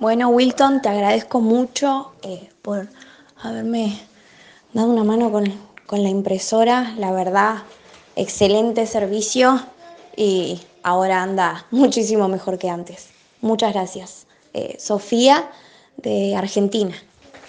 Bueno, Wilton, te agradezco mucho eh, por haberme dado una mano con, con la impresora. La verdad, excelente servicio y ahora anda muchísimo mejor que antes. Muchas gracias. Eh, Sofía de Argentina.